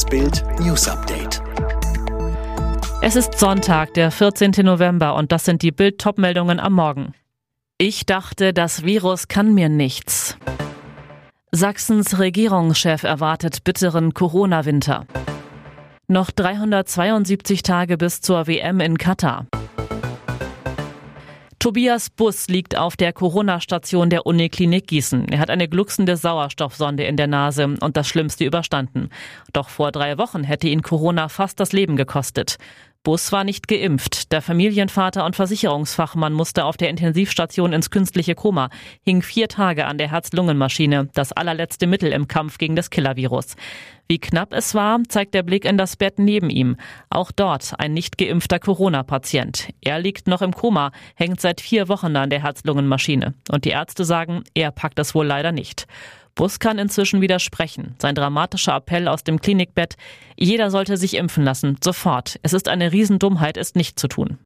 Das Bild News Update. Es ist Sonntag, der 14. November und das sind die Bild-Top-Meldungen am Morgen. Ich dachte, das Virus kann mir nichts. Sachsens Regierungschef erwartet bitteren Corona-Winter. Noch 372 Tage bis zur WM in Katar. Tobias Bus liegt auf der Corona-Station der Uniklinik Gießen. Er hat eine glucksende Sauerstoffsonde in der Nase und das Schlimmste überstanden. Doch vor drei Wochen hätte ihn Corona fast das Leben gekostet. Bus war nicht geimpft. Der Familienvater und Versicherungsfachmann musste auf der Intensivstation ins künstliche Koma, hing vier Tage an der Herz-Lungen-Maschine, das allerletzte Mittel im Kampf gegen das Killervirus. Wie knapp es war, zeigt der Blick in das Bett neben ihm. Auch dort ein nicht geimpfter Corona-Patient. Er liegt noch im Koma, hängt seit vier Wochen an der Herz-Lungen-Maschine. Und die Ärzte sagen, er packt es wohl leider nicht. Bus kann inzwischen widersprechen. Sein dramatischer Appell aus dem Klinikbett, jeder sollte sich impfen lassen, sofort. Es ist eine Riesendummheit, es nicht zu tun.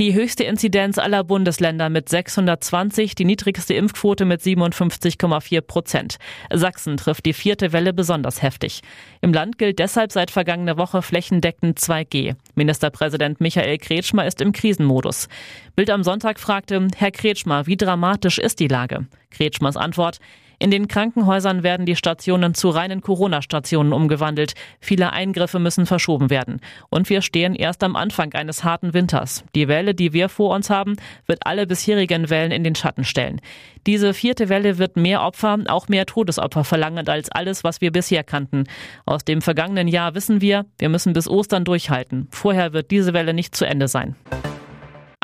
Die höchste Inzidenz aller Bundesländer mit 620, die niedrigste Impfquote mit 57,4 Prozent. Sachsen trifft die vierte Welle besonders heftig. Im Land gilt deshalb seit vergangener Woche flächendeckend 2G. Ministerpräsident Michael Kretschmer ist im Krisenmodus. Bild am Sonntag fragte, Herr Kretschmer, wie dramatisch ist die Lage? Kretschmers Antwort, in den Krankenhäusern werden die Stationen zu reinen Corona-Stationen umgewandelt. Viele Eingriffe müssen verschoben werden. Und wir stehen erst am Anfang eines harten Winters. Die Welle, die wir vor uns haben, wird alle bisherigen Wellen in den Schatten stellen. Diese vierte Welle wird mehr Opfer, auch mehr Todesopfer verlangen als alles, was wir bisher kannten. Aus dem vergangenen Jahr wissen wir, wir müssen bis Ostern durchhalten. Vorher wird diese Welle nicht zu Ende sein.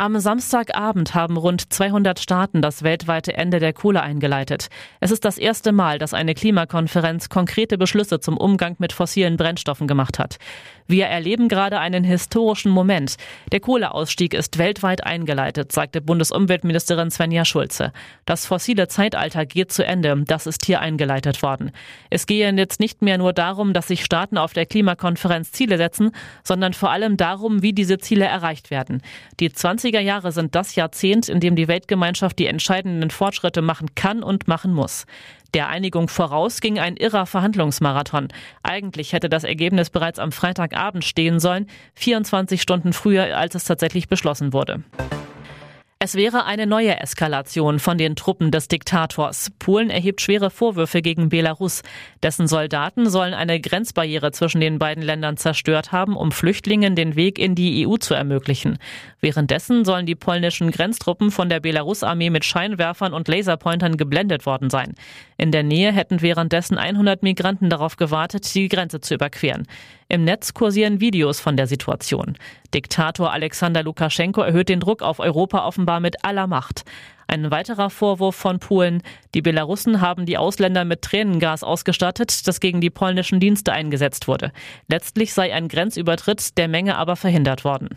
Am Samstagabend haben rund 200 Staaten das weltweite Ende der Kohle eingeleitet. Es ist das erste Mal, dass eine Klimakonferenz konkrete Beschlüsse zum Umgang mit fossilen Brennstoffen gemacht hat. Wir erleben gerade einen historischen Moment. Der Kohleausstieg ist weltweit eingeleitet, sagte Bundesumweltministerin Svenja Schulze. Das fossile Zeitalter geht zu Ende. Das ist hier eingeleitet worden. Es gehe jetzt nicht mehr nur darum, dass sich Staaten auf der Klimakonferenz Ziele setzen, sondern vor allem darum, wie diese Ziele erreicht werden. Die 20er Jahre sind das Jahrzehnt, in dem die Weltgemeinschaft die entscheidenden Fortschritte machen kann und machen muss. Der Einigung voraus ging ein irrer Verhandlungsmarathon. Eigentlich hätte das Ergebnis bereits am Freitagabend stehen sollen, 24 Stunden früher, als es tatsächlich beschlossen wurde. Es wäre eine neue Eskalation von den Truppen des Diktators. Polen erhebt schwere Vorwürfe gegen Belarus. Dessen Soldaten sollen eine Grenzbarriere zwischen den beiden Ländern zerstört haben, um Flüchtlingen den Weg in die EU zu ermöglichen. Währenddessen sollen die polnischen Grenztruppen von der Belarus-Armee mit Scheinwerfern und Laserpointern geblendet worden sein. In der Nähe hätten währenddessen 100 Migranten darauf gewartet, die Grenze zu überqueren. Im Netz kursieren Videos von der Situation. Diktator Alexander Lukaschenko erhöht den Druck auf Europa offenbar mit aller Macht. Ein weiterer Vorwurf von Polen. Die Belarussen haben die Ausländer mit Tränengas ausgestattet, das gegen die polnischen Dienste eingesetzt wurde. Letztlich sei ein Grenzübertritt der Menge aber verhindert worden.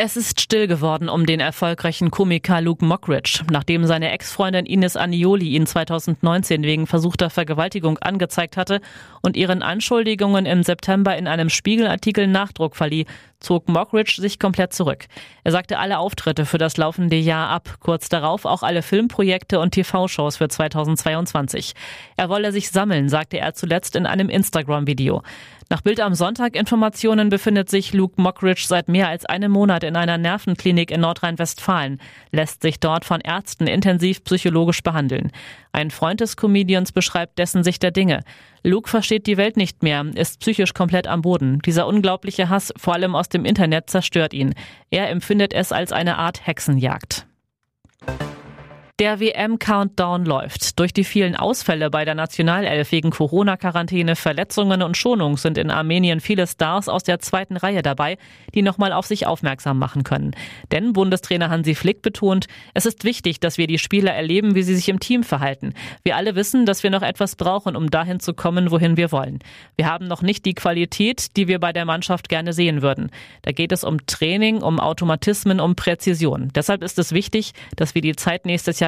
Es ist still geworden um den erfolgreichen Komiker Luke Mockridge, nachdem seine Ex-Freundin Ines Anioli ihn 2019 wegen versuchter Vergewaltigung angezeigt hatte und ihren Anschuldigungen im September in einem Spiegelartikel Nachdruck verlieh, zog Mockridge sich komplett zurück. Er sagte alle Auftritte für das laufende Jahr ab, kurz darauf auch alle Filmprojekte und TV-Shows für 2022. Er wolle sich sammeln, sagte er zuletzt in einem Instagram-Video. Nach Bild am Sonntag Informationen befindet sich Luke Mockridge seit mehr als einem Monat in einer Nervenklinik in Nordrhein-Westfalen, lässt sich dort von Ärzten intensiv psychologisch behandeln. Ein Freund des Comedians beschreibt dessen Sicht der Dinge. Luke versteht die Welt nicht mehr, ist psychisch komplett am Boden. Dieser unglaubliche Hass, vor allem aus dem Internet, zerstört ihn. Er empfindet es als eine Art Hexenjagd. Der WM-Countdown läuft. Durch die vielen Ausfälle bei der Nationalelf wegen Corona-Quarantäne, Verletzungen und Schonung sind in Armenien viele Stars aus der zweiten Reihe dabei, die nochmal auf sich aufmerksam machen können. Denn Bundestrainer Hansi Flick betont, es ist wichtig, dass wir die Spieler erleben, wie sie sich im Team verhalten. Wir alle wissen, dass wir noch etwas brauchen, um dahin zu kommen, wohin wir wollen. Wir haben noch nicht die Qualität, die wir bei der Mannschaft gerne sehen würden. Da geht es um Training, um Automatismen, um Präzision. Deshalb ist es wichtig, dass wir die Zeit nächstes Jahr